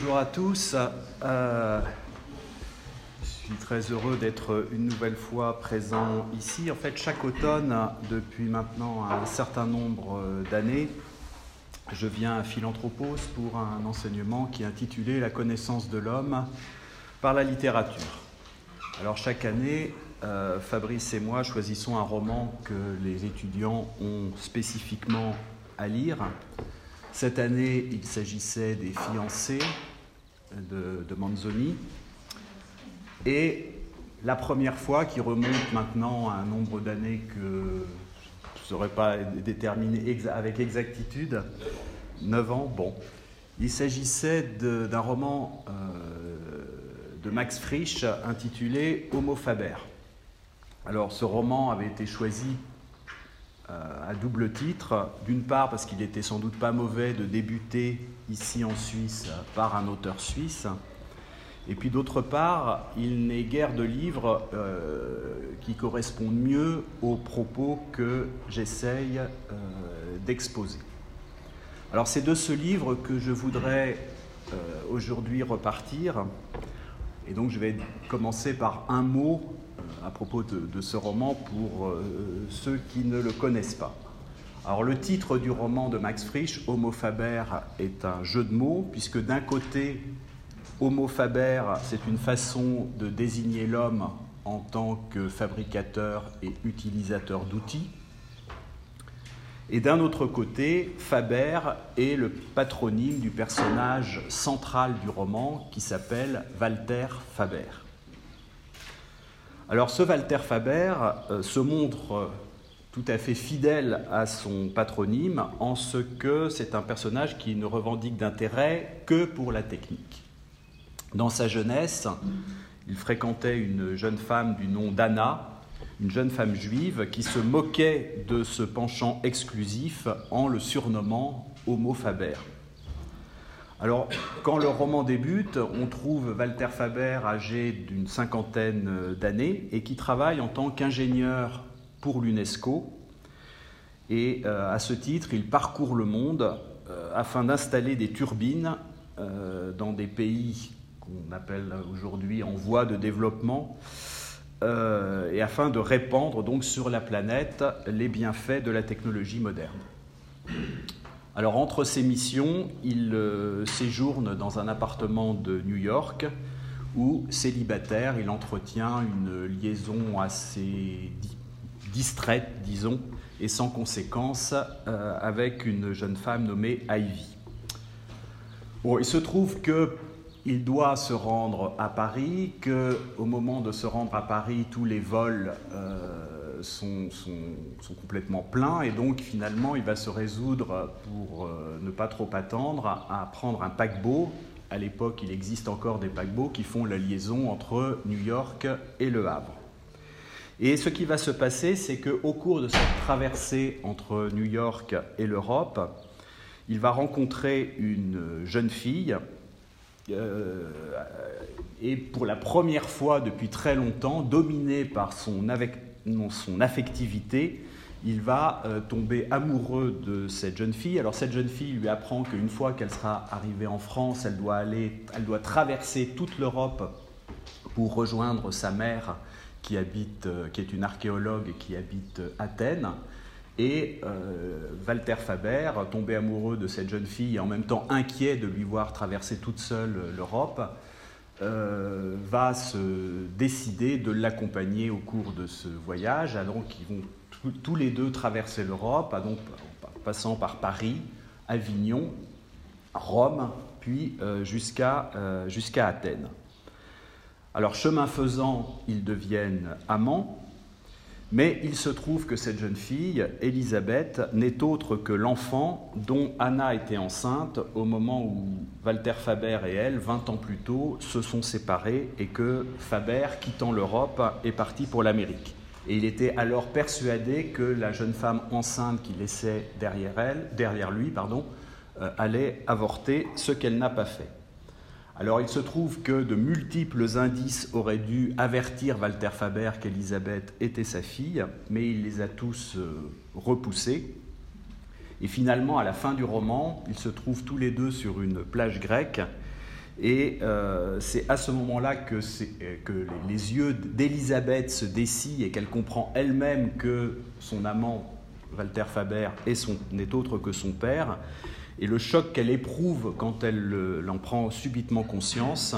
bonjour à tous. Euh, je suis très heureux d'être une nouvelle fois présent ici. En fait, chaque automne, depuis maintenant un certain nombre d'années, je viens à Philanthropos pour un enseignement qui est intitulé La connaissance de l'homme par la littérature. Alors chaque année, euh, Fabrice et moi choisissons un roman que les étudiants ont spécifiquement à lire. Cette année, il s'agissait des fiancés de, Manzoni. Et la première fois, qui remonte maintenant à un nombre d'années que je ne saurais pas déterminer avec exactitude, 9 ans, bon, il s'agissait d'un roman euh, de Max Frisch intitulé Homo Faber. Alors ce roman avait été choisi à double titre. D'une part parce qu'il était sans doute pas mauvais de débuter ici en Suisse par un auteur suisse. Et puis d'autre part, il n'est guère de livres euh, qui correspondent mieux aux propos que j'essaye euh, d'exposer. Alors c'est de ce livre que je voudrais aujourd'hui repartir. Et donc je vais commencer par un mot à propos de, ce roman pour euh, ceux qui ne le connaissent pas. Alors le titre du roman de Max Frisch, Homo Faber, est un jeu de mots, puisque d'un côté, Homo Faber, c'est une façon de désigner l'homme en tant que fabricateur et utilisateur d'outils. Et d'un autre côté, Faber est le patronyme du personnage central du roman qui s'appelle Walter Faber. Alors ce Walter Faber euh, se montre euh, tout à fait fidèle à son patronyme en ce que c'est un personnage qui ne revendique d'intérêt que pour la technique. Dans sa jeunesse, il fréquentait une jeune femme du nom d'Anna, une jeune femme juive qui se moquait de ce penchant exclusif en le surnommant Homo Faber. Alors, quand le roman débute, on trouve Walter Faber âgé d'une cinquantaine d'années et qui travaille en tant qu'ingénieur pour l'UNESCO. Et euh, à ce titre, il parcourt le monde euh, afin d'installer des turbines euh, dans des pays qu'on appelle aujourd'hui en voie de développement et afin de répandre donc sur la planète les bienfaits de la technologie moderne. Alors entre ses missions, il euh, séjourne dans un appartement de New York où, célibataire, il entretient une liaison assez distraite, disons, et sans conséquence euh, avec une jeune femme nommée Ivy. il se trouve que il doit se rendre à Paris, qu'au moment de se rendre à Paris, tous les vols euh, sont, complètement pleins et donc finalement il va se résoudre pour euh, ne pas trop attendre à, prendre un paquebot. À l'époque, il existe encore des paquebots qui font la liaison entre New York et Le Havre. Et ce qui va se passer, c'est qu'au cours de cette traversée entre New York et l'Europe, il va rencontrer une jeune fille euh, et pour la première fois depuis très longtemps, dominée par son, avec, son affectivité, il va euh, tomber amoureux de cette jeune fille. Alors cette jeune fille lui apprend qu'une fois qu'elle sera arrivée en France, elle doit, aller, elle doit traverser toute l'Europe pour rejoindre sa mère qui, habite, euh, qui est une archéologue qui habite Athènes. Et euh, Walter Faber, tombé amoureux de cette jeune fille et en même temps inquiet de lui voir traverser toute seule l'Europe, euh, va se décider de l'accompagner au cours de ce voyage. Alors qu'ils vont tous les deux traverser l'Europe, donc passant par Paris, Avignon, Rome, puis euh, euh, jusqu'à Athènes. Alors chemin faisant, ils deviennent amants. Mais il se trouve que cette jeune fille, Elisabeth, n'est autre que l'enfant dont Anna était enceinte au moment où Walter Faber et elle, 20 ans plus tôt, se sont séparés et que Faber, quittant l'Europe, est parti pour l'Amérique. Et il était alors persuadé que la jeune femme enceinte qu'il laissait derrière, elle, derrière lui euh, allait avorter, ce qu'elle n'a pas fait. Alors il se trouve que de multiples indices auraient dû avertir Walter Faber qu'Elisabeth était sa fille, mais il les a tous euh, repoussés. Et finalement, à la fin du roman, ils se trouvent tous les deux sur une plage grecque Et euh, c'est à ce moment-là que, que, les yeux d'Elisabeth se dessillent et qu'elle comprend elle-même que son amant, Walter Faber, n'est autre que son père. Et le choc qu'elle éprouve quand elle en prend subitement conscience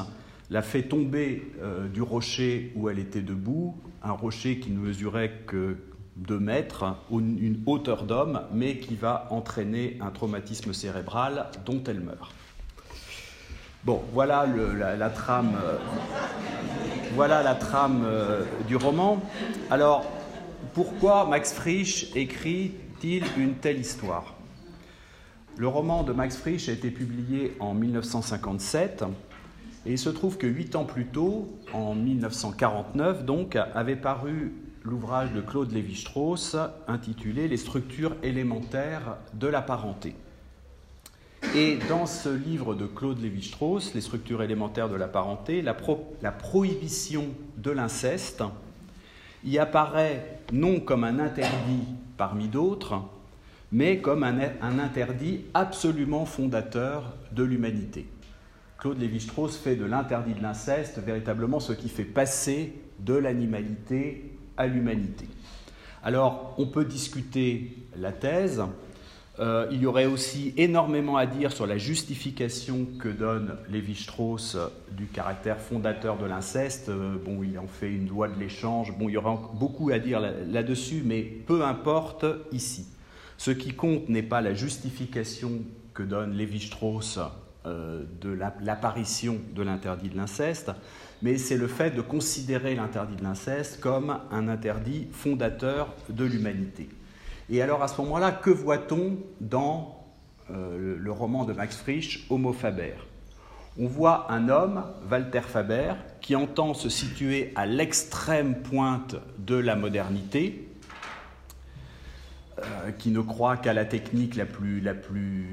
la fait tomber euh, du rocher où elle était debout, un rocher qui ne mesurait que 2 mètres, une hauteur d'homme, mais qui va entraîner un traumatisme cérébral dont elle meurt. Bon, voilà la, trame, euh, voilà la trame euh, du roman. Alors, pourquoi Max Frisch écrit-il une telle histoire? Le roman de Max Frisch a été publié en 1957 et il se trouve que huit ans plus tôt, en 1949 donc, avait paru l'ouvrage de Claude Lévi-Strauss intitulé Les structures élémentaires de la parenté. Et dans ce livre de Claude Lévi-Strauss, Les structures élémentaires de la parenté, la, prohibition de l'inceste y apparaît non comme un interdit parmi d'autres, mais comme un interdit absolument fondateur de l'humanité. Claude Lévi-Strauss fait de l'interdit de l'inceste véritablement ce qui fait passer de l'animalité à l'humanité. Alors, on peut discuter la thèse. Euh, il y aurait aussi énormément à dire sur la justification que donne Lévi-Strauss du caractère fondateur de l'inceste. Euh, bon, il en fait une loi de l'échange. Bon, il y aura beaucoup à dire là-dessus, mais peu importe ici. Ce qui compte n'est pas la justification que donne Lévi-Strauss euh, de l'apparition de l'interdit de l'inceste, mais c'est le fait de considérer l'interdit de l'inceste comme un interdit fondateur de l'humanité. Et alors à ce moment-là, que voit-on dans euh, le roman de Max Frisch, Homo Faber? On voit un homme, Walter Faber, qui entend se situer à l'extrême pointe de la modernité, euh, qui ne croit qu'à la technique la plus, la plus,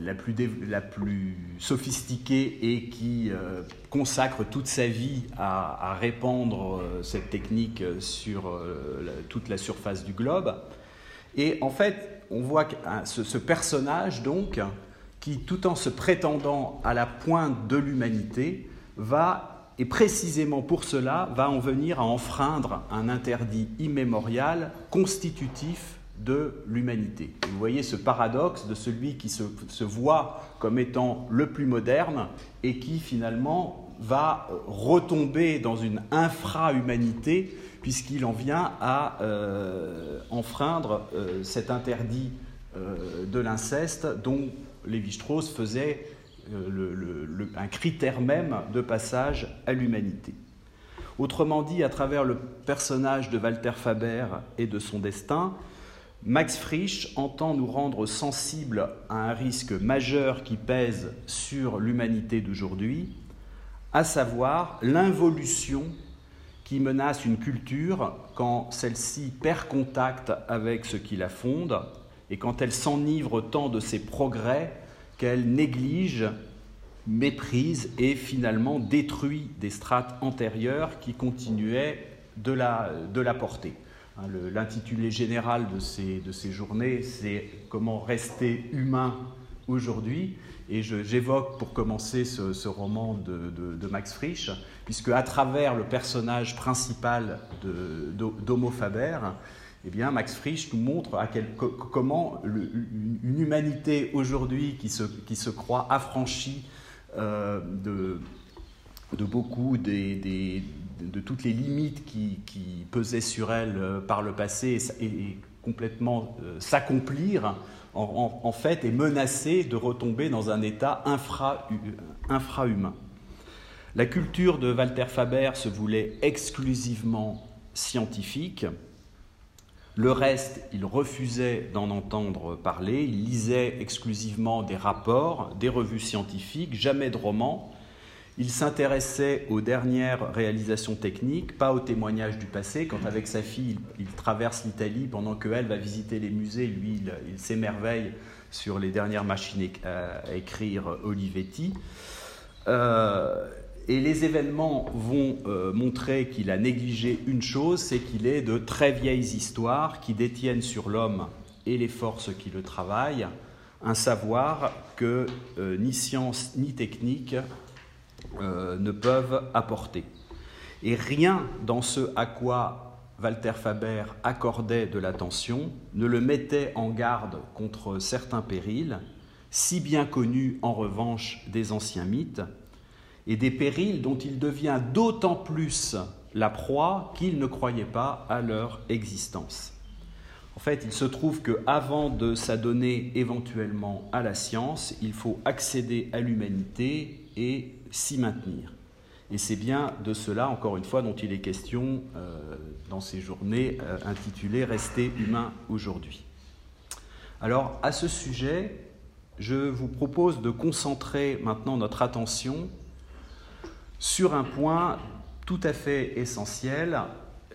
la, plus, la plus sophistiquée et qui euh, consacre toute sa vie à, répandre euh, cette technique sur toute la surface du globe. Et en fait, on voit que ce, ce personnage, donc, qui, tout en se prétendant à la pointe de l'humanité, va, et précisément pour cela, va en venir à enfreindre un interdit immémorial constitutif de l'humanité. Vous voyez ce paradoxe de celui qui se, voit comme étant le plus moderne et qui finalement va retomber dans une infra-humanité puisqu'il en vient à euh, enfreindre euh, cet interdit euh, de l'inceste dont Lévi-Strauss faisait un critère même de passage à l'humanité. Autrement dit, à travers le personnage de Walter Faber et de son destin, Max Frisch entend nous rendre sensibles à un risque majeur qui pèse sur l'humanité d'aujourd'hui, à savoir l'involution qui menace une culture quand celle-ci perd contact avec ce qui la fonde et quand elle s'enivre tant de ses progrès qu'elle néglige, méprise et finalement détruit des strates antérieures qui continuaient de la, de la porter. Hein, l'intitulé général de ces, journées, c'est Comment rester humain aujourd'hui. Et j'évoque pour commencer ce, roman de, Max Frisch, puisque à travers le personnage principal d'Homo Faber, eh bien, Max Frisch nous montre comment une humanité aujourd'hui qui se, croit affranchie euh, de beaucoup des, de toutes les limites qui, pesaient sur elle euh, par le passé et, complètement euh, s'accomplir, en, fait, est menacée de retomber dans un état infra-humain. La culture de Walter Faber se voulait exclusivement scientifique. Le reste, il refusait d'en entendre parler. Il lisait exclusivement des rapports, des revues scientifiques, jamais de romans. Il s'intéressait aux dernières réalisations techniques, pas aux témoignages du passé. Quand avec sa fille, il, traverse l'Italie pendant qu'elle va visiter les musées, lui, il, s'émerveille sur les dernières machines à écrire Olivetti. Euh, et les événements vont euh, montrer qu'il a négligé une chose, c'est qu'il est de très vieilles histoires qui détiennent sur l'homme et les forces qui le travaillent un savoir que euh, ni science ni technique euh, ne peuvent apporter. Et rien dans ce à quoi Walter Faber accordait de l'attention ne le mettait en garde contre certains périls, si bien connus en revanche des anciens mythes, et des périls dont il devient d'autant plus la proie qu'il ne croyait pas à leur existence. En fait, il se trouve qu'avant de s'adonner éventuellement à la science, il faut accéder à l'humanité et s'y maintenir. Et c'est bien de cela, encore une fois, dont il est question euh, dans ces journées euh, intitulées Rester humain aujourd'hui. Alors, à ce sujet, je vous propose de concentrer maintenant notre attention sur un point tout à fait essentiel,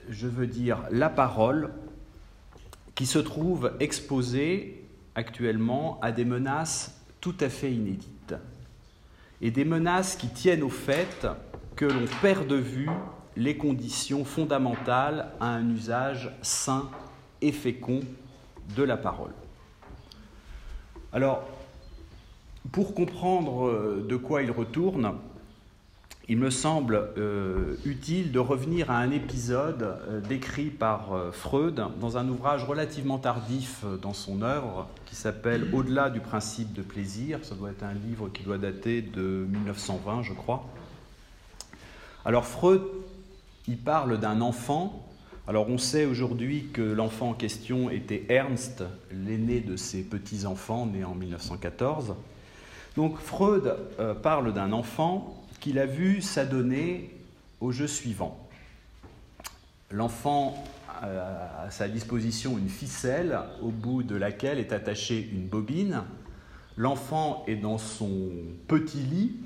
je veux dire la parole qui se trouve exposé actuellement à des menaces tout à fait inédites. Et des menaces qui tiennent au fait que l'on perd de vue les conditions fondamentales à un usage sain et fécond de la parole. Alors, pour comprendre de quoi il retourne, il me semble euh, utile de revenir à un épisode euh, décrit par euh, Freud dans un ouvrage relativement tardif dans son œuvre qui s'appelle Au-delà du principe de plaisir. Ça doit être un livre qui doit dater de 1920, je crois. Alors Freud, il parle d'un enfant. Alors on sait aujourd'hui que l'enfant en question était Ernst, l'aîné de ses petits-enfants, né en 1914. Donc Freud parle d'un enfant qu'il a vu s'adonner au jeu suivant. L'enfant a à sa disposition une ficelle au bout de laquelle est attachée une bobine. L'enfant est dans son petit lit.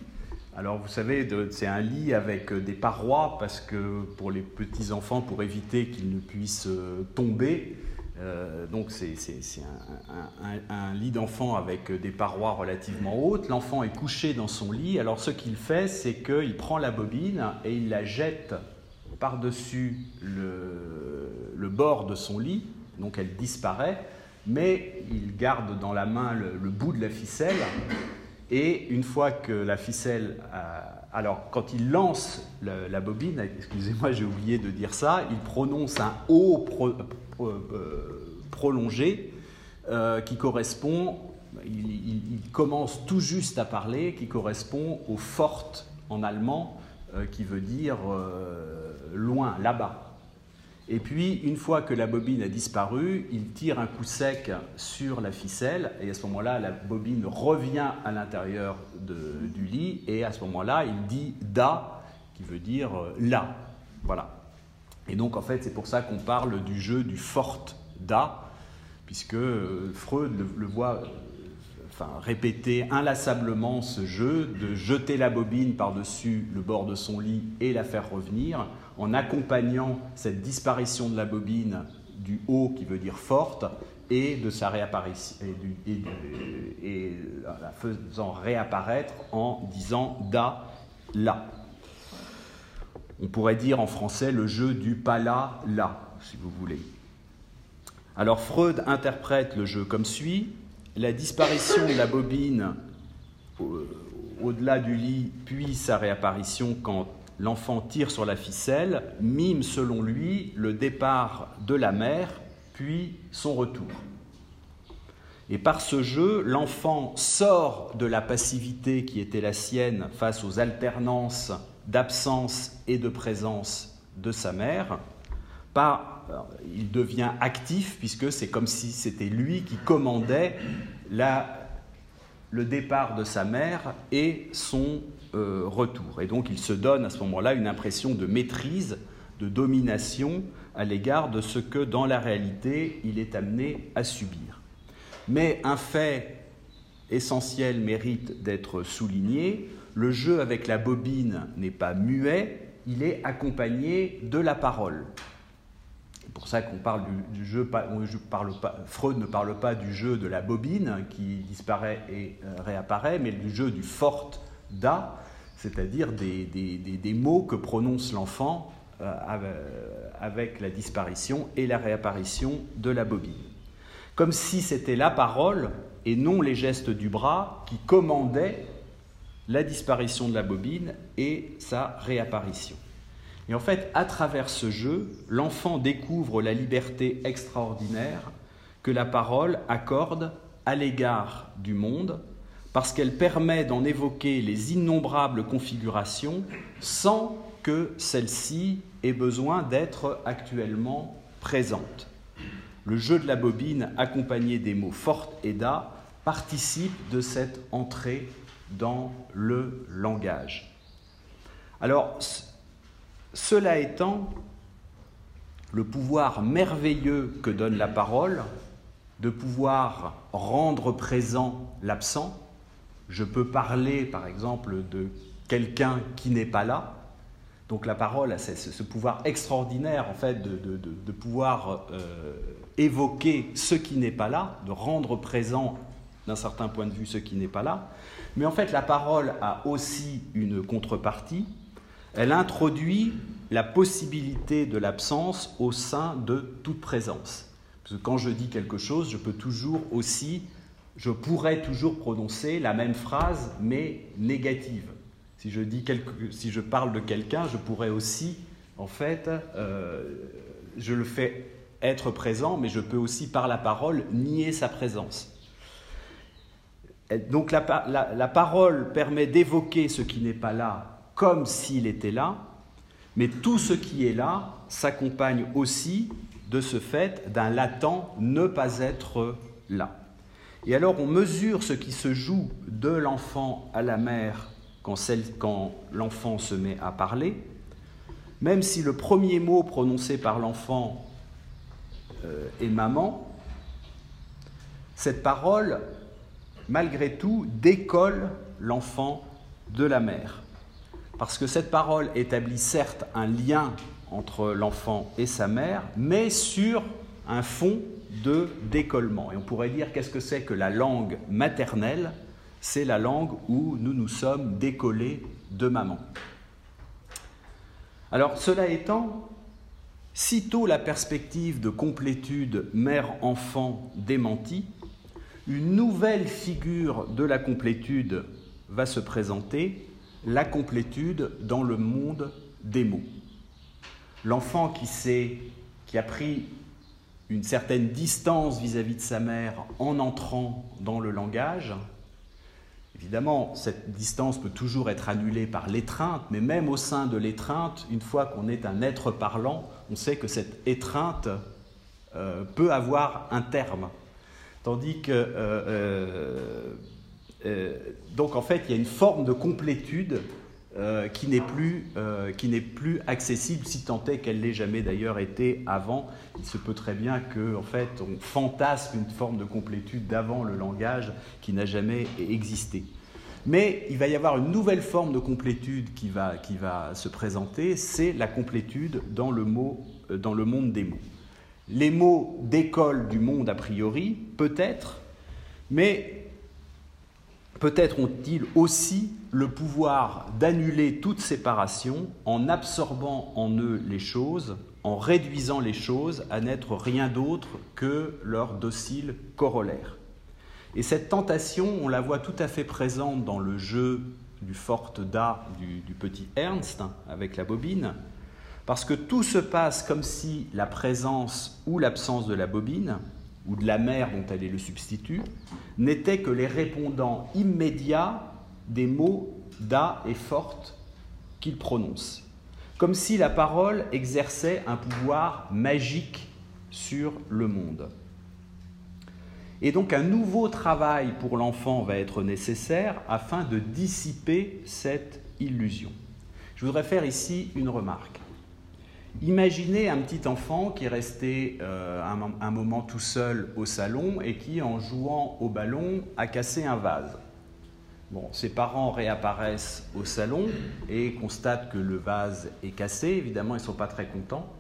Alors vous savez, c'est un lit avec des parois parce que pour les petits enfants, pour éviter qu'ils ne puissent tomber, euh, donc c'est un, lit d'enfant avec des parois relativement hautes. L'enfant est couché dans son lit. Alors ce qu'il fait, c'est qu'il prend la bobine et il la jette par-dessus le, bord de son lit. Donc elle disparaît, mais il garde dans la main le, bout de la ficelle. Et une fois que la ficelle alors, quand il lance la, bobine, excusez-moi, j'ai oublié de dire ça, il prononce un haut euh, prolongé euh, qui correspond, il, commence tout juste à parler, qui correspond au fort en allemand, euh, qui veut dire loin, là-bas. Et puis, une fois que la bobine a disparu, il tire un coup sec sur la ficelle, et à ce moment-là, la bobine revient à l'intérieur du lit, et à ce moment-là, il dit da, qui veut dire là. Voilà. Et donc, en fait, c'est pour ça qu'on parle du jeu du fort da, puisque euh, Freud le, voit euh, enfin, répéter inlassablement ce jeu de jeter la bobine par-dessus le bord de son lit et la faire revenir, en accompagnant cette disparition de la bobine du haut qui veut dire forte et de sa réapparition et, la faisant réapparaître en disant da la. On pourrait dire en français le jeu du pas là, là, si vous voulez. Alors Freud interprète le jeu comme suit. La disparition de la bobine au-delà du lit, puis sa réapparition quand l'enfant tire sur la ficelle, mime selon lui le départ de la mère, puis son retour. Et par ce jeu, l'enfant sort de la passivité qui était la sienne face aux alternances d'absence et de présence de sa mère. il devient actif puisque c'est comme si c'était lui qui commandait le départ de sa mère et son euh, retour. Et donc il se donne à ce moment-là une impression de maîtrise, de domination à l'égard de ce que dans la réalité il est amené à subir. Mais un fait essentiel mérite d'être souligné, le jeu avec la bobine n'est pas muet, il est accompagné de la parole. C'est pour ça qu'on parle du, jeu, Freud ne parle pas du jeu de la bobine qui disparaît et euh, réapparaît, mais du jeu du fort da, c'est-à-dire des, mots que prononce l'enfant euh, avec la disparition et la réapparition de la bobine. comme si c'était la parole et non les gestes du bras qui commandaient la disparition de la bobine et sa réapparition. Et en fait, à travers ce jeu, l'enfant découvre la liberté extraordinaire que la parole accorde à l'égard du monde, parce qu'elle permet d'en évoquer les innombrables configurations sans que celle-ci ait besoin d'être actuellement présente. Le jeu de la bobine, accompagné des mots fortes et da, participe de cette entrée dans le langage. Alors, cela étant, le pouvoir merveilleux que donne la parole, de pouvoir rendre présent l'absent, je peux parler par exemple de quelqu'un qui n'est pas là, donc la parole a ce, pouvoir extraordinaire en fait de, pouvoir euh, évoquer ce qui n'est pas là, de rendre présent d'un certain point de vue ce qui n'est pas là. Mais en fait, la parole a aussi une contrepartie. Elle introduit la possibilité de l'absence au sein de toute présence. Parce que quand je dis quelque chose, je peux toujours aussi, je pourrais toujours prononcer la même phrase, mais négative. Si je, parle de quelqu'un, je pourrais aussi, en fait, euh, je le fais être présent, mais je peux aussi, par la parole, nier sa présence. Donc la, parole permet d'évoquer ce qui n'est pas là comme s'il était là, mais tout ce qui est là s'accompagne aussi de ce fait d'un latent ne pas être là. Et alors on mesure ce qui se joue de l'enfant à la mère quand, l'enfant se met à parler, même si le premier mot prononcé par l'enfant euh, est maman, cette parole malgré tout, décolle l'enfant de la mère. Parce que cette parole établit certes un lien entre l'enfant et sa mère, mais sur un fond de décollement. Et on pourrait dire qu'est-ce que c'est que la langue maternelle? C'est la langue où nous nous sommes décollés de maman. Alors cela étant, sitôt la perspective de complétude mère-enfant démentie, une nouvelle figure de la complétude va se présenter, la complétude dans le monde des mots. L'enfant qui, qui a pris une certaine distance vis-à-vis de sa mère en entrant dans le langage, Évidemment, cette distance peut toujours être annulée par l'étreinte, mais même au sein de l'étreinte, une fois qu'on est un être parlant, on sait que cette étreinte euh, peut avoir un terme. Tandis que, euh, euh, donc en fait, il y a une forme de complétude qui n'est plus, plus, accessible, si tant est qu'elle l'ait jamais d'ailleurs été avant. Il se peut très bien qu'en en fait, on fantasme une forme de complétude d'avant le langage qui n'a jamais existé. Mais il va y avoir une nouvelle forme de complétude qui va, qui va se présenter, c'est la complétude dans le, mot, dans le monde des mots. Les mots d'école du monde a priori, peut-être, mais peut-être ont-ils aussi le pouvoir d'annuler toute séparation en absorbant en eux les choses, en réduisant les choses à n'être rien d'autre que leur docile corollaire. Et cette tentation, on la voit tout à fait présente dans le jeu du forte Da du, du petit Ernst avec la bobine, parce que tout se passe comme si la présence ou l'absence de la bobine, ou de la mère dont elle est le substitut, n'étaient que les répondants immédiats des mots da et forte qu'il prononce. Comme si la parole exerçait un pouvoir magique sur le monde. Et donc un nouveau travail pour l'enfant va être nécessaire afin de dissiper cette illusion. Je voudrais faire ici une remarque. Imaginez un petit enfant qui est resté euh, un, moment tout seul au salon et qui, en jouant au ballon, a cassé un vase. Bon, ses parents réapparaissent au salon et constatent que le vase est cassé. Évidemment, ils ne sont pas très contents.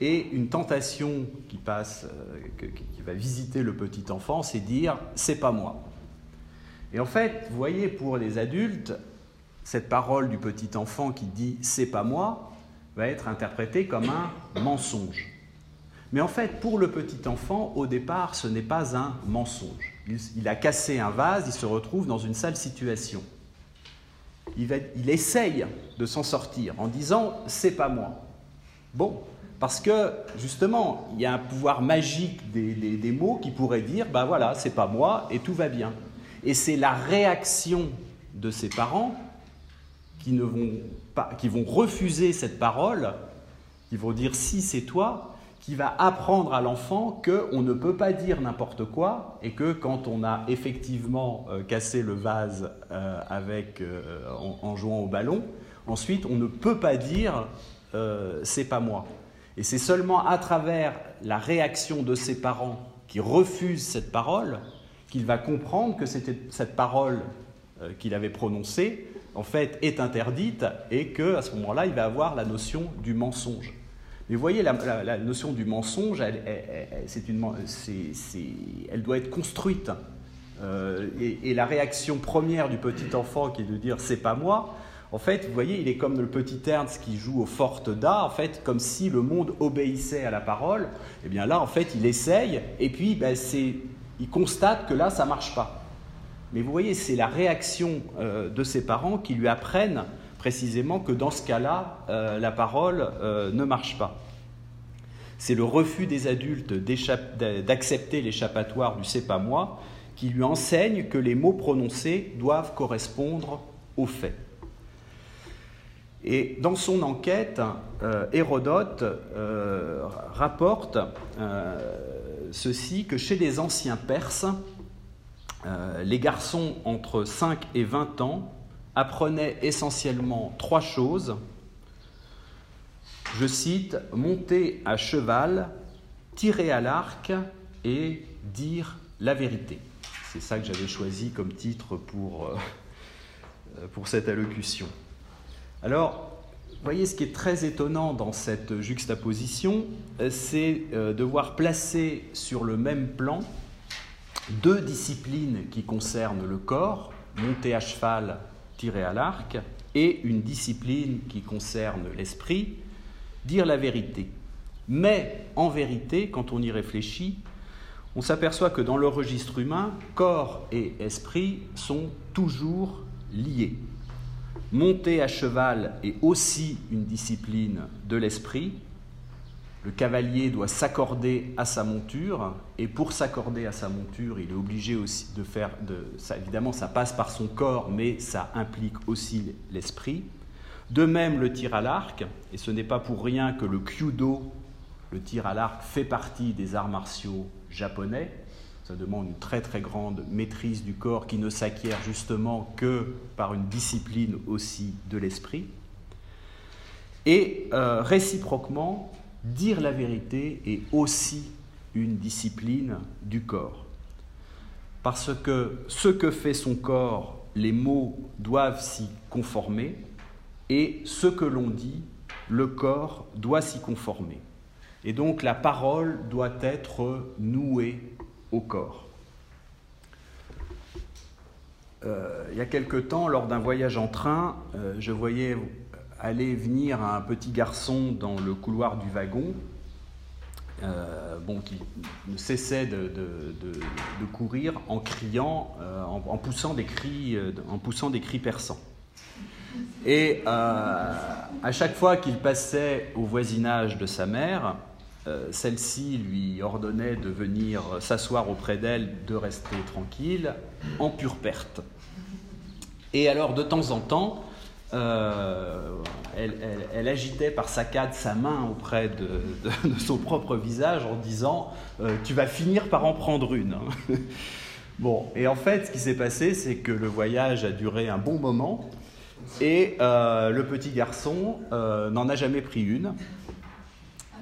Et une tentation qui passe, euh, qui va visiter le petit enfant, c'est dire c'est pas moi. Et en fait, vous voyez, pour les adultes, cette parole du petit enfant qui dit c'est pas moi, va être interprété comme un mensonge. Mais en fait, pour le petit enfant, au départ, ce n'est pas un mensonge. Il, a cassé un vase, il se retrouve dans une sale situation. Il, il essaye de s'en sortir en disant c'est pas moi. Bon, parce que justement, il y a un pouvoir magique des, mots qui pourrait dire ben voilà, c'est pas moi et tout va bien. Et c'est la réaction de ses parents qui, ne vont qui vont refuser cette parole, qui vont dire si c'est toi, qui va apprendre à l'enfant qu'on ne peut pas dire n'importe quoi et que quand on a effectivement euh, cassé le vase euh, avec, euh, en, jouant au ballon, ensuite on ne peut pas dire c'est pas moi. Et c'est seulement à travers la réaction de ses parents qui refusent cette parole qu'il va comprendre que cette parole qu'il avait prononcée en fait est interdite et que à ce moment-là il va avoir la notion du mensonge. Mais vous voyez, la, notion du mensonge, elle, doit être construite. Euh, et, la réaction première du petit enfant qui est de dire c'est pas moi, en fait, vous voyez, il est comme le petit Ernst qui joue au forte da, en fait, comme si le monde obéissait à la parole. Et eh bien là, en fait, il essaye, et puis ben, il constate que là, ça marche pas. Mais vous voyez, c'est la réaction euh, de ses parents qui lui apprennent précisément que dans ce cas-là, euh, la parole euh, ne marche pas. C'est le refus des adultes d'accepter l'échappatoire du c'est pas moi qui lui enseigne que les mots prononcés doivent correspondre aux faits. Et dans son enquête, Hérodote rapporte ceci que chez les anciens Perses, les garçons entre 5 et 20 ans apprenait essentiellement trois choses. Je cite, monter à cheval, tirer à l'arc et dire la vérité. C'est ça que j'avais choisi comme titre pour, euh, pour cette allocution. Alors, vous voyez, ce qui est très étonnant dans cette juxtaposition, c'est euh, de voir placer sur le même plan deux disciplines qui concernent le corps, monter à cheval tirer à l'arc, et une discipline qui concerne l'esprit, dire la vérité. Mais en vérité, quand on y réfléchit, on s'aperçoit que dans le registre humain, corps et esprit sont toujours liés. Monter à cheval est aussi une discipline de l'esprit, le cavalier doit s'accorder à sa monture, et pour s'accorder à sa monture, il est obligé aussi de faire, de, ça, évidemment ça passe par son corps, mais ça implique aussi l'esprit. De même le tir à l'arc, et ce n'est pas pour rien que le kyudo, le tir à l'arc, fait partie des arts martiaux japonais. Ça demande une très très grande maîtrise du corps qui ne s'acquiert justement que par une discipline aussi de l'esprit. Et euh, réciproquement, dire la vérité est aussi une discipline du corps. Parce que ce que fait son corps, les mots doivent s'y conformer, et ce que l'on dit, le corps doit s'y conformer. Et donc la parole doit être nouée au corps. Euh, il y a quelque temps, lors d'un voyage en train, euh, je voyais aller venir un petit garçon dans le couloir du wagon, euh, bon, qui ne cessait de, courir en criant, euh, en, poussant des cris, euh, en poussant des cris perçants. Et à chaque fois qu'il passait au voisinage de sa mère, celle-ci lui ordonnait de venir s'asseoir auprès d'elle, de rester tranquille, en pure perte. Et alors, de temps en temps, euh, elle, agitait par saccade sa main auprès de, son propre visage en disant euh, Tu vas finir par en prendre une. Hein. bon, et en fait, ce qui s'est passé, c'est que le voyage a duré un bon moment et euh, le petit garçon n'en a jamais pris une.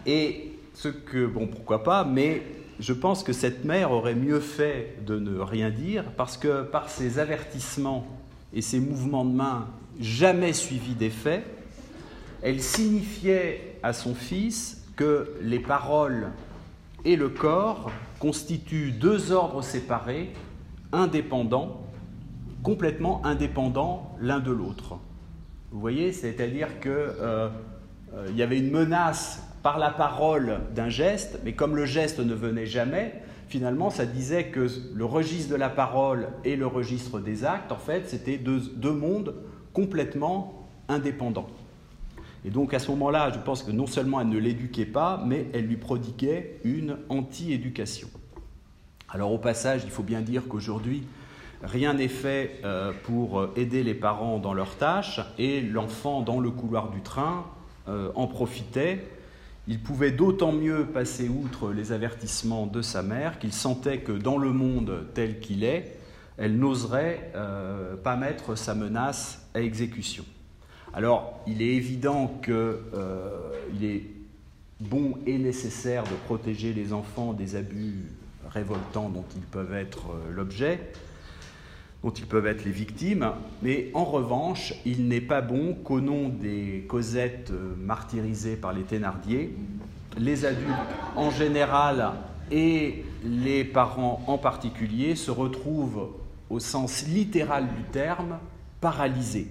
Et ce que, bon, pourquoi pas, mais je pense que cette mère aurait mieux fait de ne rien dire parce que par ses avertissements et ses mouvements de main jamais suivi des faits, elle signifiait à son fils que les paroles et le corps constituent deux ordres séparés, indépendants, complètement indépendants l'un de l'autre. Vous voyez, c'est-à-dire qu'il euh, euh, y avait une menace par la parole d'un geste, mais comme le geste ne venait jamais, finalement, ça disait que le registre de la parole et le registre des actes, en fait, c'était deux mondes complètement indépendants. Et donc à ce moment-là, je pense que non seulement elle ne l'éduquait pas, mais elle lui prodiguait une anti-éducation. Alors au passage, il faut bien dire qu'aujourd'hui, rien n'est fait euh, pour aider les parents dans leurs tâches, et l'enfant dans le couloir du train euh, en profitait. Il pouvait d'autant mieux passer outre les avertissements de sa mère qu'il sentait que dans le monde tel qu'il est, elle n'oserait euh, pas mettre sa menace à exécution. Alors, il est évident qu'il euh, est bon et nécessaire de protéger les enfants des abus révoltants dont ils peuvent être euh, l'objet, dont ils peuvent être les victimes, mais en revanche, il n'est pas bon qu'au nom des Cosettes martyrisées par les Thénardier, les adultes en général et les parents en particulier se retrouvent, au sens littéral du terme, paralysés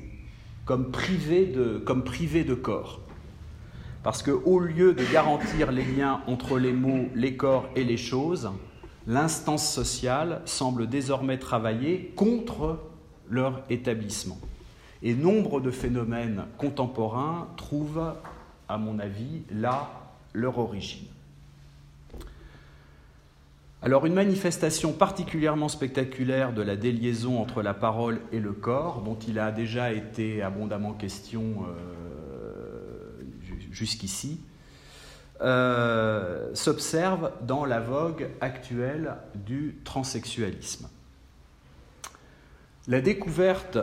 comme privé de, comme privé de corps. Parce qu'au lieu de garantir les liens entre les mots, les corps et les choses, l'instance sociale semble désormais travailler contre leur établissement. Et nombre de phénomènes contemporains trouvent, à mon avis, là leur origine. Alors une manifestation particulièrement spectaculaire de la déliaison entre la parole et le corps, dont il a déjà été abondamment question euh, jusqu'ici, euh, s'observe dans la vogue actuelle du transsexualisme. La découverte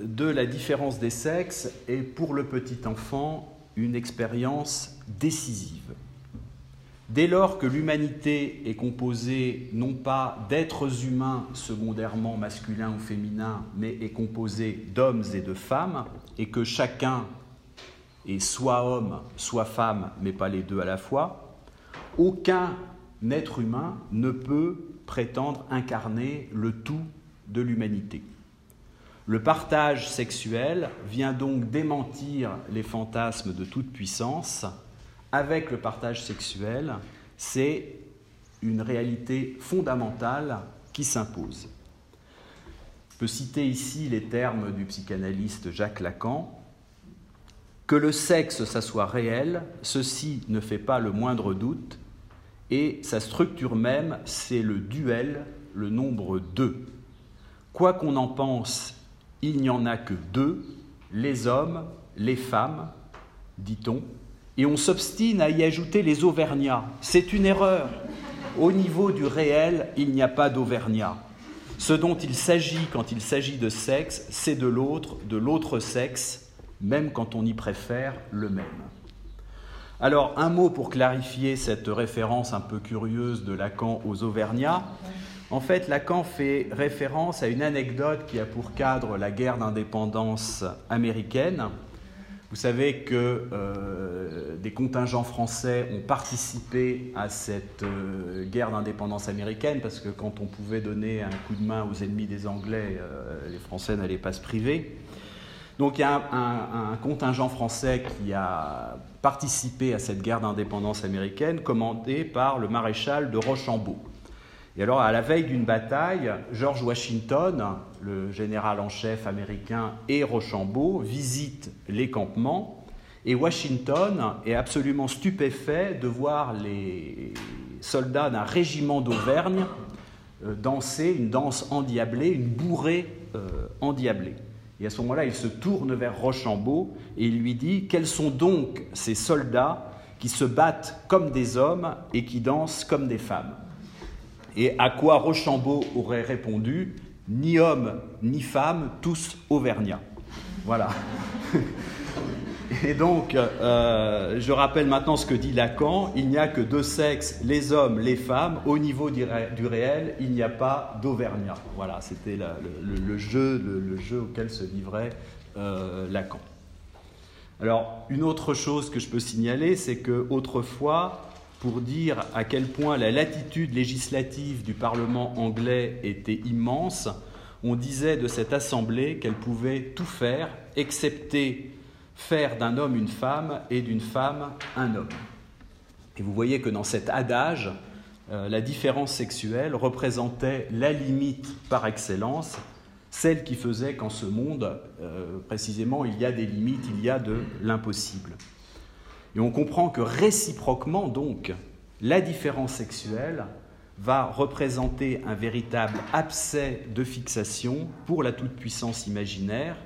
de la différence des sexes est pour le petit enfant une expérience décisive. Dès lors que l'humanité est composée non pas d'êtres humains secondairement masculins ou féminins, mais est composée d'hommes et de femmes, et que chacun est soit homme, soit femme, mais pas les deux à la fois, aucun être humain ne peut prétendre incarner le tout de l'humanité. Le partage sexuel vient donc démentir les fantasmes de toute puissance avec le partage sexuel, c'est une réalité fondamentale qui s'impose. Je peux citer ici les termes du psychanalyste Jacques Lacan. Que le sexe, ça soit réel, ceci ne fait pas le moindre doute, et sa structure même, c'est le duel, le nombre deux. Quoi qu'on en pense, il n'y en a que deux, les hommes, les femmes, dit-on, et on s'obstine à y ajouter les Auvergnats. C'est une erreur. Au niveau du réel, il n'y a pas d'Auvergnat. Ce dont il s'agit quand il s'agit de sexe, c'est de l'autre, de l'autre sexe, même quand on y préfère le même. Alors, un mot pour clarifier cette référence un peu curieuse de Lacan aux Auvergnats. En fait, Lacan fait référence à une anecdote qui a pour cadre la guerre d'indépendance américaine. Vous savez que euh, des contingents français ont participé à cette euh, guerre d'indépendance américaine parce que quand on pouvait donner un coup de main aux ennemis des Anglais, euh, les Français n'allaient pas se priver. Donc il y a un, un, contingent français qui a participé à cette guerre d'indépendance américaine commandé par le maréchal de Rochambeau. Et alors, à la veille d'une bataille, George Washington, le général en chef américain, et Rochambeau visitent les campements. Et Washington est absolument stupéfait de voir les soldats d'un régiment d'Auvergne euh, danser une danse endiablée, une bourrée euh, endiablée. Et à ce moment-là, il se tourne vers Rochambeau et il lui dit Quels sont donc ces soldats qui se battent comme des hommes et qui dansent comme des femmes? Et à quoi Rochambeau aurait répondu Ni homme ni femme, tous auvergnats. Voilà. Et donc, euh, je rappelle maintenant ce que dit Lacan il n'y a que deux sexes, les hommes, les femmes. Au niveau du, réel, il n'y a pas d'auvergnat. Voilà, c'était le, jeu, le, jeu auquel se livrait euh, Lacan. Alors, une autre chose que je peux signaler, c'est que autrefois, pour dire à quel point la latitude législative du Parlement anglais était immense, on disait de cette Assemblée qu'elle pouvait tout faire, excepté faire d'un homme une femme et d'une femme un homme. Et vous voyez que dans cet adage, euh, la différence sexuelle représentait la limite par excellence, celle qui faisait qu'en ce monde, euh, précisément, il y a des limites, il y a de l'impossible. Et on comprend que réciproquement, donc, la différence sexuelle va représenter un véritable abcès de fixation pour la toute-puissance imaginaire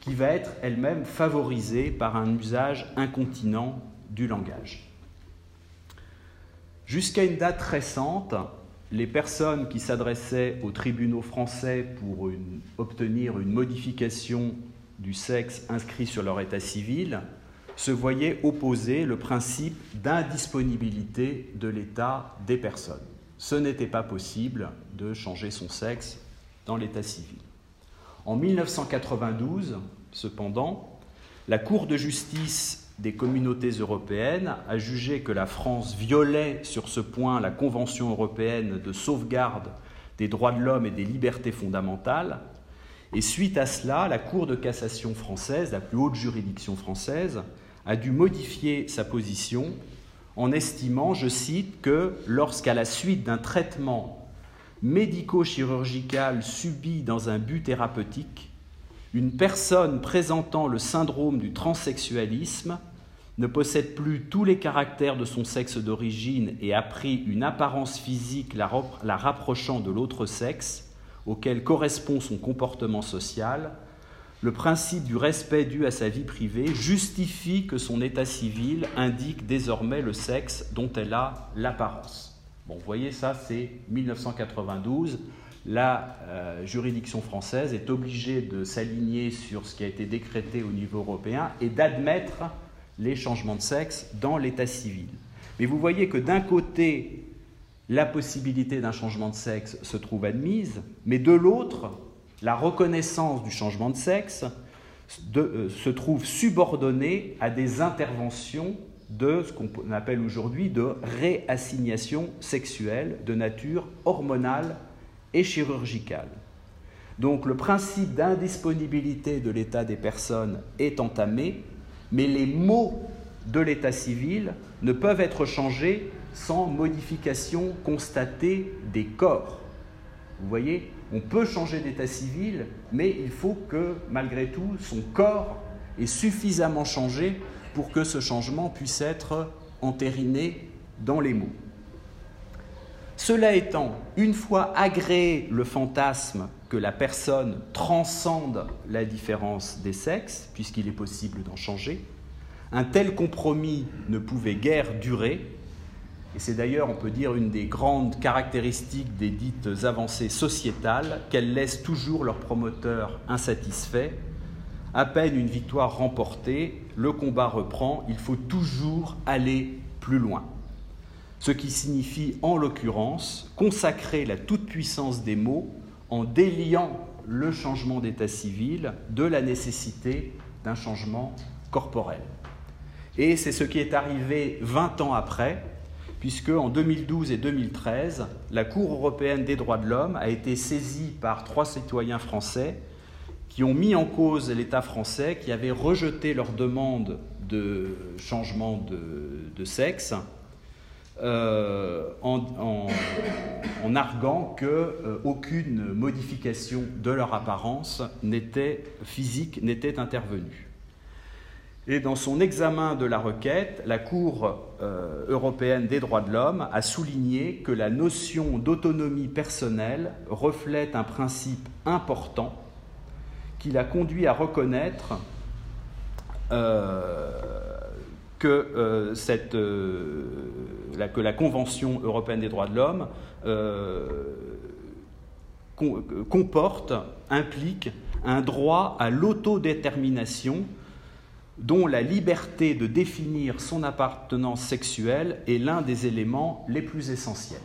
qui va être elle-même favorisée par un usage incontinent du langage. Jusqu'à une date récente, les personnes qui s'adressaient aux tribunaux français pour obtenir une modification du sexe inscrit sur leur état civil se voyaient opposer le principe d'indisponibilité de l'état des personnes. Ce n'était pas possible de changer son sexe dans l'état civil. En 1992, cependant, la Cour de justice des communautés européennes a jugé que la France violait sur ce point la Convention européenne de sauvegarde des droits de l'homme et des libertés fondamentales. Et suite à cela, la Cour de cassation française, la plus haute juridiction française, a dû modifier sa position en estimant, je cite, que lorsqu'à la suite d'un traitement médico-chirurgical subi dans un but thérapeutique, une personne présentant le syndrome du transsexualisme ne possède plus tous les caractères de son sexe d'origine et a pris une apparence physique la, rapprochant de l'autre sexe, auquel correspond son comportement social, le principe du respect dû à sa vie privée justifie que son état civil indique désormais le sexe dont elle a l'apparence. Bon, vous voyez, ça c'est 1992 la euh, juridiction française est obligée de s'aligner sur ce qui a été décrété au niveau européen et d'admettre les changements de sexe dans l'état civil. Mais vous voyez que d'un côté, la possibilité d'un changement de sexe se trouve admise, mais de l'autre, la reconnaissance du changement de sexe euh, se trouve subordonnée à des interventions de ce qu'on appelle aujourd'hui de réassignation sexuelle de nature hormonale et chirurgicale. Donc le principe d'indisponibilité de l'état des personnes est entamé, mais les mots de l'état civil ne peuvent être changés sans modification constatée des corps. Vous voyez, on peut changer d'état civil, mais il faut que malgré tout son corps ait suffisamment changé pour que ce changement puisse être entériné dans les mots. Cela étant, une fois agréé le fantasme que la personne transcende la différence des sexes, puisqu'il est possible d'en changer, un tel compromis ne pouvait guère durer, et c'est d'ailleurs, on peut dire, une des grandes caractéristiques des dites avancées sociétales, qu'elles laissent toujours leurs promoteurs insatisfaits. À peine une victoire remportée, le combat reprend, il faut toujours aller plus loin ce qui signifie en l'occurrence consacrer la toute-puissance des mots en déliant le changement d'état civil de la nécessité d'un changement corporel. Et c'est ce qui est arrivé 20 ans après, puisque en 2012 et 2013, la Cour européenne des droits de l'homme a été saisie par trois citoyens français qui ont mis en cause l'État français, qui avait rejeté leur demande de changement de, sexe euh, en, arguant qu'aucune euh, modification de leur apparence n'était physique n'était intervenue. Et dans son examen de la requête, la Cour euh, européenne des droits de l'homme a souligné que la notion d'autonomie personnelle reflète un principe important qui l'a conduit à reconnaître que, euh, cette, euh, la, que, la, Convention européenne des droits de l'homme euh, comporte, implique un droit à l'autodétermination dont la liberté de définir son appartenance sexuelle est l'un des éléments les plus essentiels.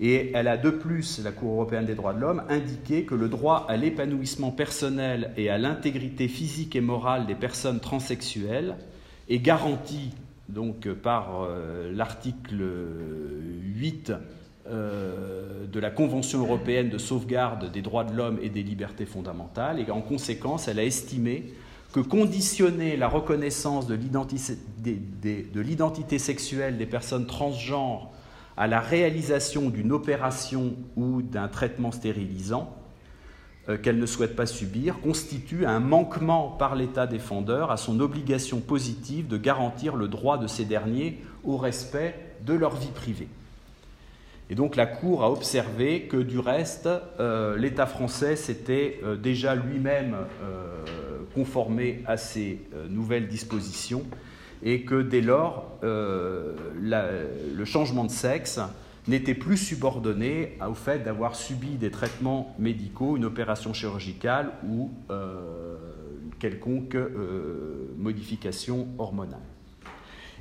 Et elle a de plus, la Cour européenne des droits de l'homme, indiqué que le droit à l'épanouissement personnel et à l'intégrité physique et morale des personnes transsexuelles est garanti donc par euh, l'article 8 euh, de la Convention européenne de sauvegarde des droits de l'homme et des libertés fondamentales, et en conséquence, elle a estimé que conditionner la reconnaissance de l'identité sexuelle des personnes transgenres à la réalisation d'une opération ou d'un traitement stérilisant euh, qu'elles ne souhaitent pas subir constitue un manquement par l'État défendeur à son obligation positive de garantir le droit de ces derniers au respect de leur vie privée. Et donc la Cour a observé que du reste, euh, l'État français s'était euh, déjà lui-même conformé à ces nouvelles dispositions et que dès lors, le changement de sexe n'était plus subordonné au fait d'avoir subi des traitements médicaux, une opération chirurgicale ou euh, quelconque euh, modification hormonale.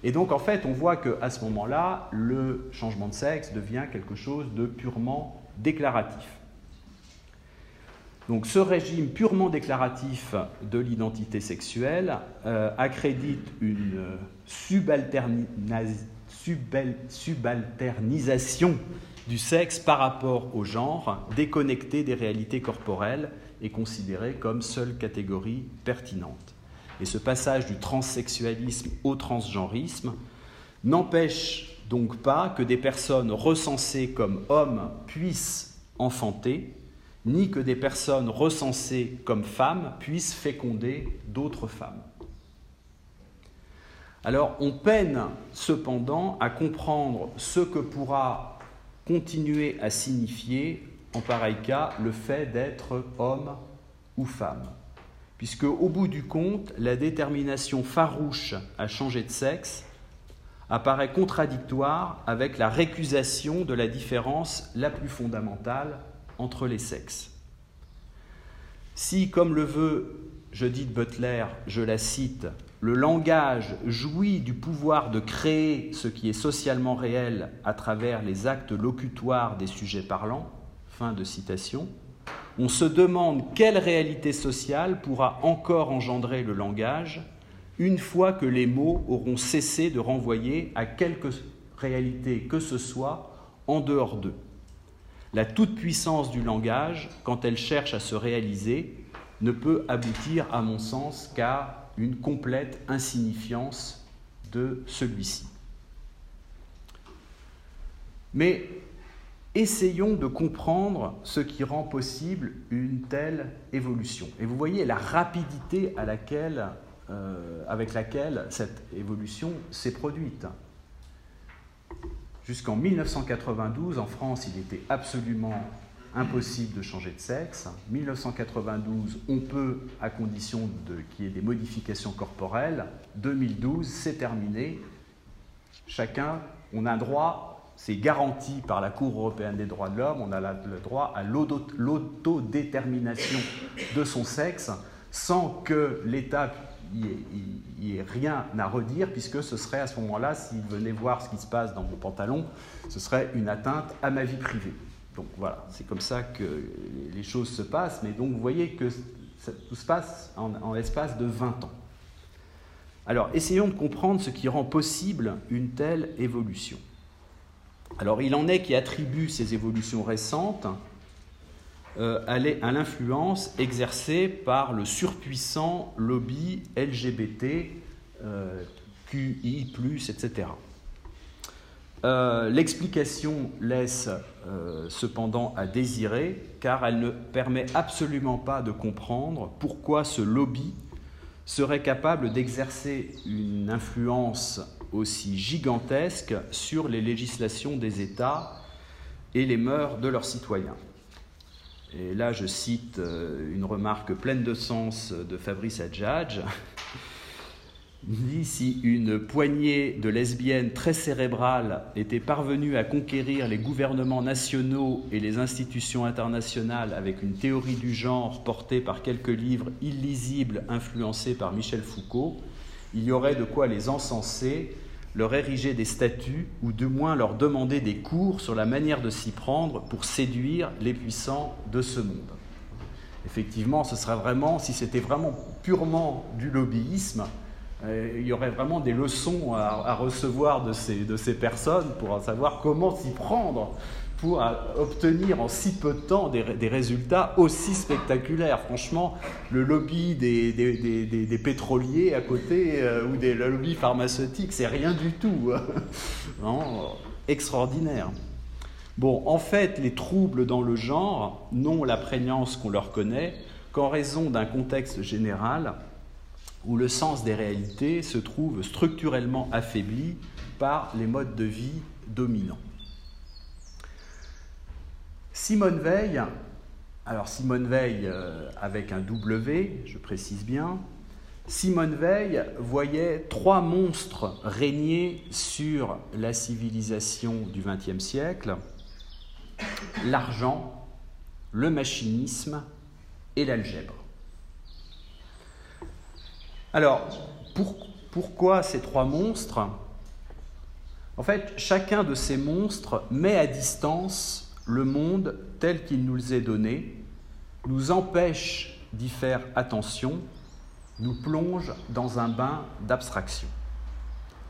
Et donc en fait, on voit qu'à ce moment-là, le changement de sexe devient quelque chose de purement déclaratif. Donc ce régime purement déclaratif de l'identité sexuelle euh, accrédite une subalternation subalternisation du sexe par rapport au genre, déconnecté des réalités corporelles et considéré comme seule catégorie pertinente. Et ce passage du transsexualisme au transgenrisme n'empêche donc pas que des personnes recensées comme hommes puissent enfanter, ni que des personnes recensées comme femmes puissent féconder d'autres femmes. Alors on peine cependant à comprendre ce que pourra continuer à signifier en pareil cas le fait d'être homme ou femme. Puisque au bout du compte, la détermination farouche à changer de sexe apparaît contradictoire avec la récusation de la différence la plus fondamentale entre les sexes. Si, comme le veut Judith Butler, je la cite, le langage jouit du pouvoir de créer ce qui est socialement réel à travers les actes locutoires des sujets parlants. Fin de citation. On se demande quelle réalité sociale pourra encore engendrer le langage une fois que les mots auront cessé de renvoyer à quelque réalité que ce soit en dehors d'eux. La toute-puissance du langage, quand elle cherche à se réaliser, ne peut aboutir, à mon sens, qu'à une complète insignifiance de celui-ci. Mais essayons de comprendre ce qui rend possible une telle évolution. Et vous voyez la rapidité euh, avec laquelle cette évolution s'est produite. Jusqu'en 1992, en France, il était absolument impossible de changer de sexe. 1992, on peut à condition qu'il y ait des modifications corporelles. 2012, c'est terminé. Chacun, on a un droit, c'est garanti par la Cour européenne des droits de l'homme, on a le droit à l'autodétermination de son sexe sans que l'État n'y ait, rien à redire, puisque ce serait à ce moment-là, s'il venait voir ce qui se passe dans mon pantalon, ce serait une atteinte à ma vie privée. Donc voilà, c'est comme ça que les choses se passent, mais donc vous voyez que tout se passe en, l'espace de 20 ans. Alors essayons de comprendre ce qui rend possible une telle évolution. Alors il en est qui attribuent ces évolutions récentes à l'influence exercée par le surpuissant lobby LGBT, euh, QI, etc. Euh, l'explication laisse euh, cependant à désirer, car elle ne permet absolument pas de comprendre pourquoi ce lobby serait capable d'exercer une influence aussi gigantesque sur les législations des États et les mœurs de leurs citoyens. Et là, je cite euh, une remarque pleine de sens de Fabrice Adjadj, dit si une poignée de lesbiennes très cérébrales était parvenue à conquérir les gouvernements nationaux et les institutions internationales avec une théorie du genre portée par quelques livres illisibles influencés par Michel Foucault, il y aurait de quoi les encenser, leur ériger des statuts ou du moins leur demander des cours sur la manière de s'y prendre pour séduire les puissants de ce monde. Effectivement, ce serait vraiment, si c'était vraiment purement du lobbyisme, il y aurait vraiment des leçons à, recevoir de ces, de ces personnes pour savoir comment s'y prendre pour obtenir en si peu de temps des, résultats aussi spectaculaires. Franchement, le lobby des, pétroliers à côté euh, ou des lobbies pharmaceutiques, c'est rien du tout. non, extraordinaire. Bon, en fait, les troubles dans le genre n'ont la prégnance qu'on leur connaît qu'en raison d'un contexte général où le sens des réalités se trouve structurellement affaibli par les modes de vie dominants. Simone Veil, alors Simone Veil euh, avec un W, je précise bien, Simone Veil voyait trois monstres régner sur la civilisation du XXe siècle. L'argent, le machinisme et l'algèbre. Alors, pourquoi ces trois monstres? En fait, chacun de ces monstres met à distance le monde tel qu'il nous est donné, nous empêche d'y faire attention, nous plonge dans un bain d'abstraction.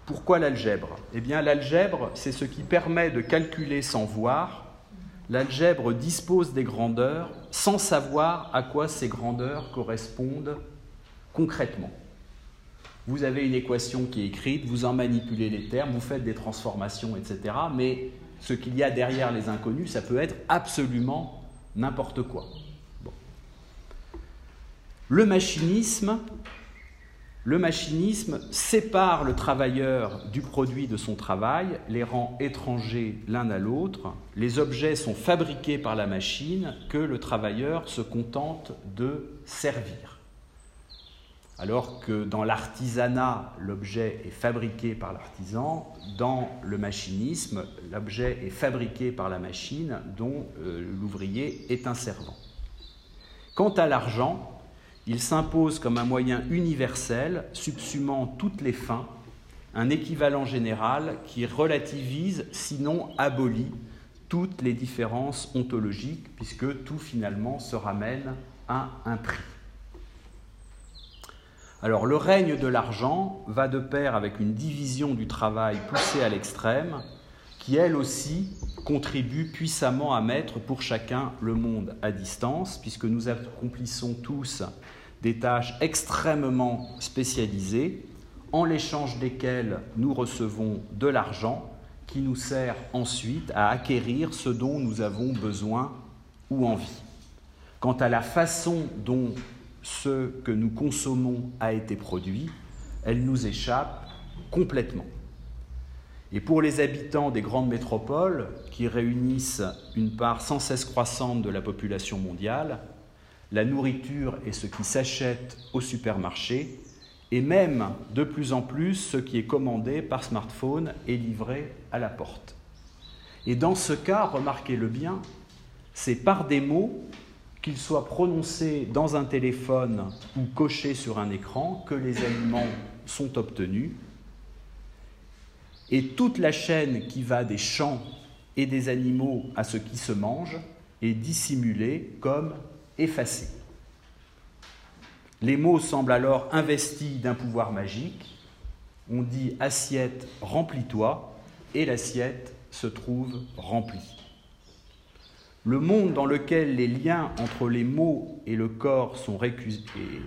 Pourquoi l'algèbre? Eh bien, l'algèbre, c'est ce qui permet de calculer sans voir. L'algèbre dispose des grandeurs sans savoir à quoi ces grandeurs correspondent concrètement. Vous avez une équation qui est écrite, vous en manipulez les termes, vous faites des transformations, etc. Mais ce qu'il y a derrière les inconnus, ça peut être absolument n'importe quoi. Le machinisme, le machinisme sépare le travailleur du produit de son travail, les rend étrangers l'un à l'autre. Les objets sont fabriqués par la machine que le travailleur se contente de servir alors que dans l'artisanat, l'objet est fabriqué par l'artisan, dans le machinisme, l'objet est fabriqué par la machine dont euh, l'ouvrier est un servant. Quant à l'argent, il s'impose comme un moyen universel, subsumant toutes les fins, un équivalent général qui relativise, sinon abolit, toutes les différences ontologiques, puisque tout finalement se ramène à un prix. Alors le règne de l'argent va de pair avec une division du travail poussée à l'extrême, qui elle aussi contribue puissamment à mettre pour chacun le monde à distance, puisque nous accomplissons tous des tâches extrêmement spécialisées, en l'échange desquelles nous recevons de l'argent qui nous sert ensuite à acquérir ce dont nous avons besoin ou envie. Quant à la façon dont ce que nous consommons a été produit, elle nous échappe complètement. Et pour les habitants des grandes métropoles, qui réunissent une part sans cesse croissante de la population mondiale, la nourriture est ce qui s'achète au supermarché, et même de plus en plus ce qui est commandé par smartphone est livré à la porte. Et dans ce cas, remarquez-le bien, c'est par des mots qu'il soit prononcé dans un téléphone ou coché sur un écran, que les aliments sont obtenus. Et toute la chaîne qui va des champs et des animaux à ce qui se mange est dissimulée comme effacée. Les mots semblent alors investis d'un pouvoir magique. On dit assiette, remplis-toi, et l'assiette se trouve remplie. Le monde dans lequel les liens entre les mots et le corps sont récusés,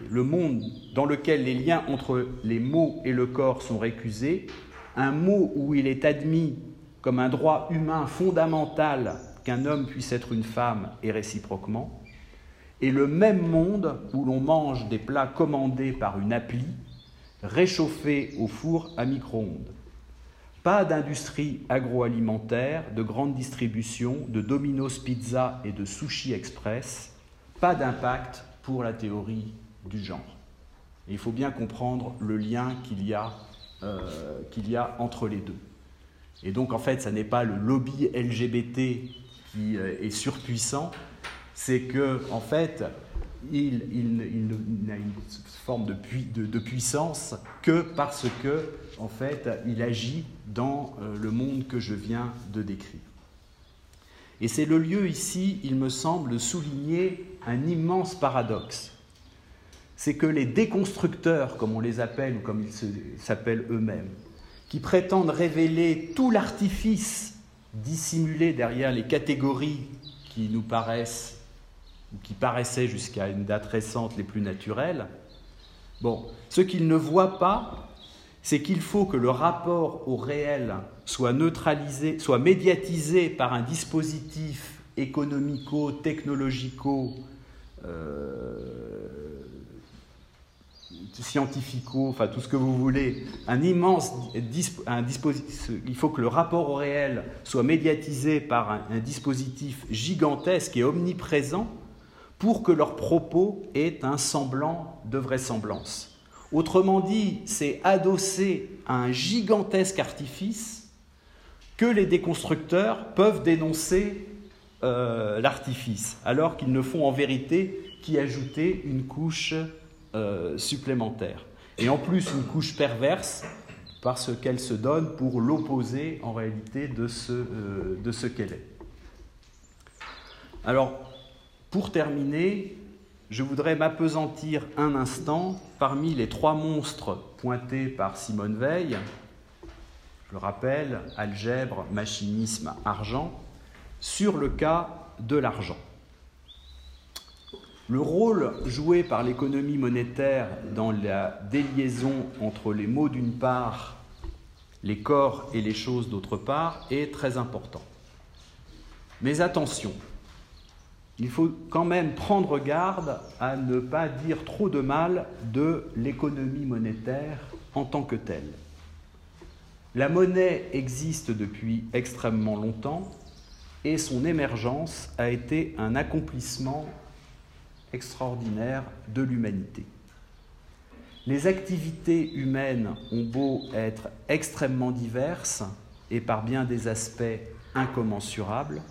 le monde dans lequel les liens entre les mots et le corps sont récusés, un mot où il est admis comme un droit humain fondamental qu'un homme puisse être une femme et réciproquement, et le même monde où l'on mange des plats commandés par une appli, réchauffés au four à micro-ondes. Pas d'industrie agroalimentaire, de grande distribution, de Domino's Pizza et de Sushi Express. Pas d'impact pour la théorie du genre. il faut bien comprendre le lien qu'il y, a, euh, y a entre les deux. Et donc en fait, ce n'est pas le lobby LGBT qui euh, est surpuissant, c'est que en fait, il, n'a une forme de, puissance que parce que, en fait, il agit dans euh, le monde que je viens de décrire. Et c'est le lieu ici, il me semble, de souligner un immense paradoxe. c'est que les déconstructeurs, comme on les appelle ou comme ils s'appellent eux-mêmes, qui prétendent révéler tout l'artifice dissimulé derrière les catégories qui nous paraissent, ou qui paraissaient jusqu'à une date récente les plus naturelles, bon, ce qu'ils ne voient pas, c'est qu'il faut que le rapport au réel soit neutralisé, soit médiatisé par un dispositif économico-technologico euh, scientifico, enfin tout ce que vous voulez, un immense un dispositif, il faut que le rapport au réel soit médiatisé par un, dispositif gigantesque et omniprésent pour que leurs propos aient un semblant de vraisemblance. Autrement dit, c'est adossé à un gigantesque artifice que les déconstructeurs peuvent dénoncer euh, l'artifice, alors qu'ils ne font en vérité qu'y ajouter une couche euh, supplémentaire. Et en plus, une couche perverse, parce qu'elle se donne pour l'opposer en réalité euh, de ce qu'elle est. Alors, pour terminer, je voudrais m'apesantir un instant parmi les trois monstres pointés par Simone Veil. Je le rappelle, algèbre, machinisme, argent, sur le cas de l'argent. Le rôle joué par l'économie monétaire dans la déliaison entre les mots d'une part, les corps et les choses d'autre part est très important. Mais attention, il faut quand même prendre garde à ne pas dire trop de mal de l'économie monétaire en tant que telle. La monnaie existe depuis extrêmement longtemps et son émergence a été un accomplissement extraordinaire de l'humanité. Les activités humaines ont beau être extrêmement diverses et par bien des aspects incommensurables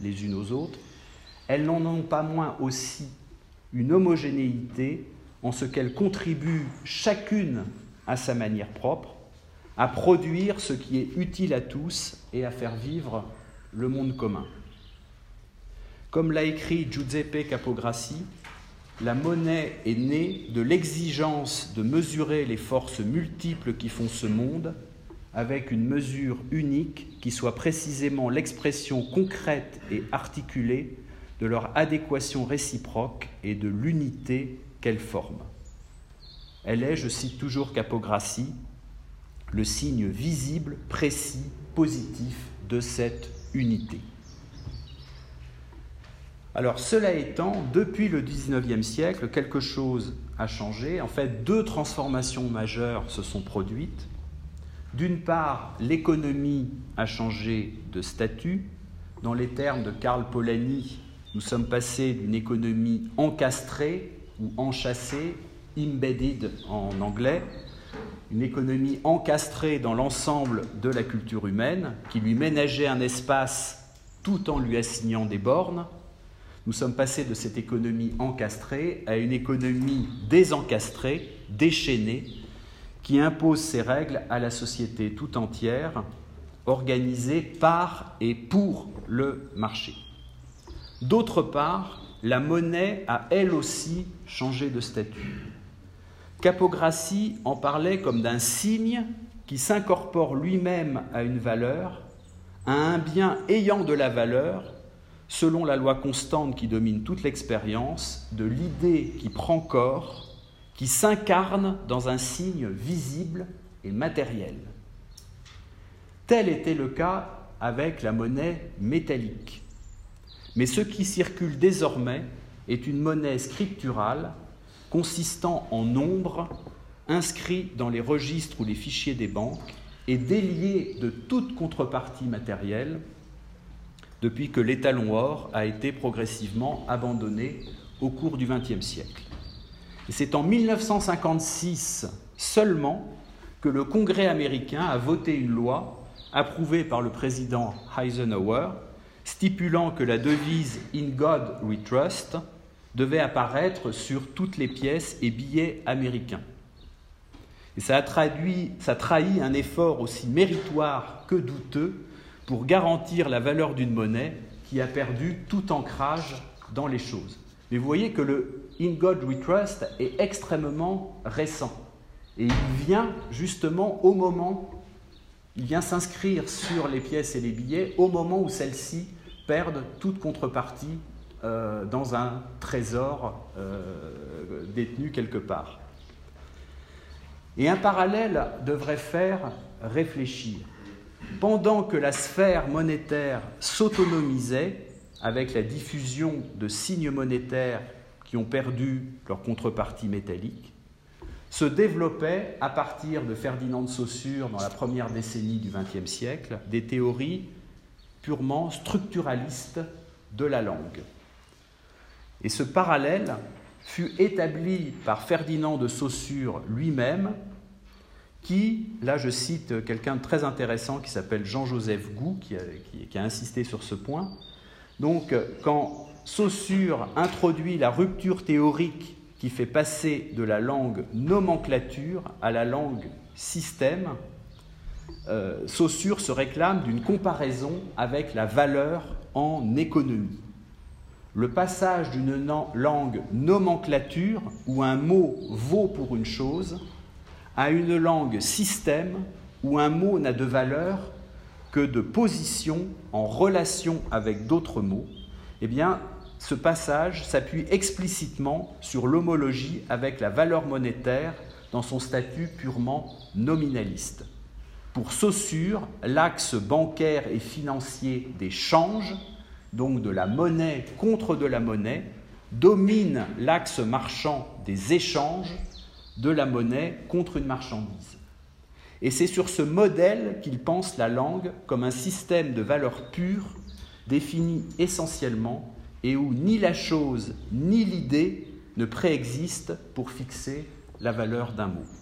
les unes aux autres, elles n'en ont pas moins aussi une homogénéité en ce qu'elles contribuent chacune à sa manière propre à produire ce qui est utile à tous et à faire vivre le monde commun. Comme l'a écrit Giuseppe Capograssi, la monnaie est née de l'exigence de mesurer les forces multiples qui font ce monde avec une mesure unique qui soit précisément l'expression concrète et articulée de leur adéquation réciproque et de l'unité qu'elle forme. Elle est, je cite toujours Capograssi, le signe visible, précis, positif de cette unité. Alors cela étant, depuis le XIXe siècle, quelque chose a changé. En fait, deux transformations majeures se sont produites. D'une part, l'économie a changé de statut. Dans les termes de Karl Polanyi, nous sommes passés d'une économie encastrée ou enchâssée, embedded en anglais, une économie encastrée dans l'ensemble de la culture humaine, qui lui ménageait un espace tout en lui assignant des bornes, nous sommes passés de cette économie encastrée à une économie désencastrée, déchaînée, qui impose ses règles à la société tout entière, organisée par et pour le marché. D'autre part, la monnaie a elle aussi changé de statut. Capograssi en parlait comme d'un signe qui s'incorpore lui-même à une valeur, à un bien ayant de la valeur selon la loi constante qui domine toute l'expérience, de l'idée qui prend corps, qui s'incarne dans un signe visible et matériel. Tel était le cas avec la monnaie métallique. Mais ce qui circule désormais est une monnaie scripturale consistant en nombres inscrits dans les registres ou les fichiers des banques et déliés de toute contrepartie matérielle depuis que l'étalon or a été progressivement abandonné au cours du XXe siècle. C'est en 1956 seulement que le Congrès américain a voté une loi approuvée par le président Eisenhower stipulant que la devise In God We Trust devait apparaître sur toutes les pièces et billets américains. Et ça a, traduit, ça trahit un effort aussi méritoire que douteux pour garantir la valeur d'une monnaie qui a perdu tout ancrage dans les choses. Mais vous voyez que le, In God We Trust est extrêmement récent. Et il vient justement au moment, il vient s'inscrire sur les pièces et les billets au moment où celles-ci perdent toute contrepartie euh, dans un trésor euh, détenu quelque part. Et un parallèle devrait faire réfléchir. Pendant que la sphère monétaire s'autonomisait avec la diffusion de signes monétaires qui ont perdu leur contrepartie métallique, se développaient à partir de Ferdinand de Saussure dans la première décennie du XXe siècle des théories purement structuralistes de la langue. Et ce parallèle fut établi par Ferdinand de Saussure lui-même, qui, là je cite quelqu'un de très intéressant qui s'appelle Jean-Joseph Gou, qui a, qui a, insisté sur ce point. Donc, quand Saussure introduit la rupture théorique qui fait passer de la langue nomenclature à la langue système, euh, Saussure se réclame d'une comparaison avec la valeur en économie. Le passage d'une langue nomenclature, où un mot vaut pour une chose, à une langue système, où un mot n'a de valeur que de position en relation avec d'autres mots, eh bien, ce passage s'appuie explicitement sur l'homologie avec la valeur monétaire dans son statut purement nominaliste. Pour Saussure, l'axe bancaire et financier des changes, donc de la monnaie contre de la monnaie, domine l'axe marchand des échanges de la monnaie contre une marchandise. Et c'est sur ce modèle qu'il pense la langue comme un système de valeurs pures défini essentiellement et où ni la chose ni l'idée ne préexistent pour fixer la valeur d'un mot.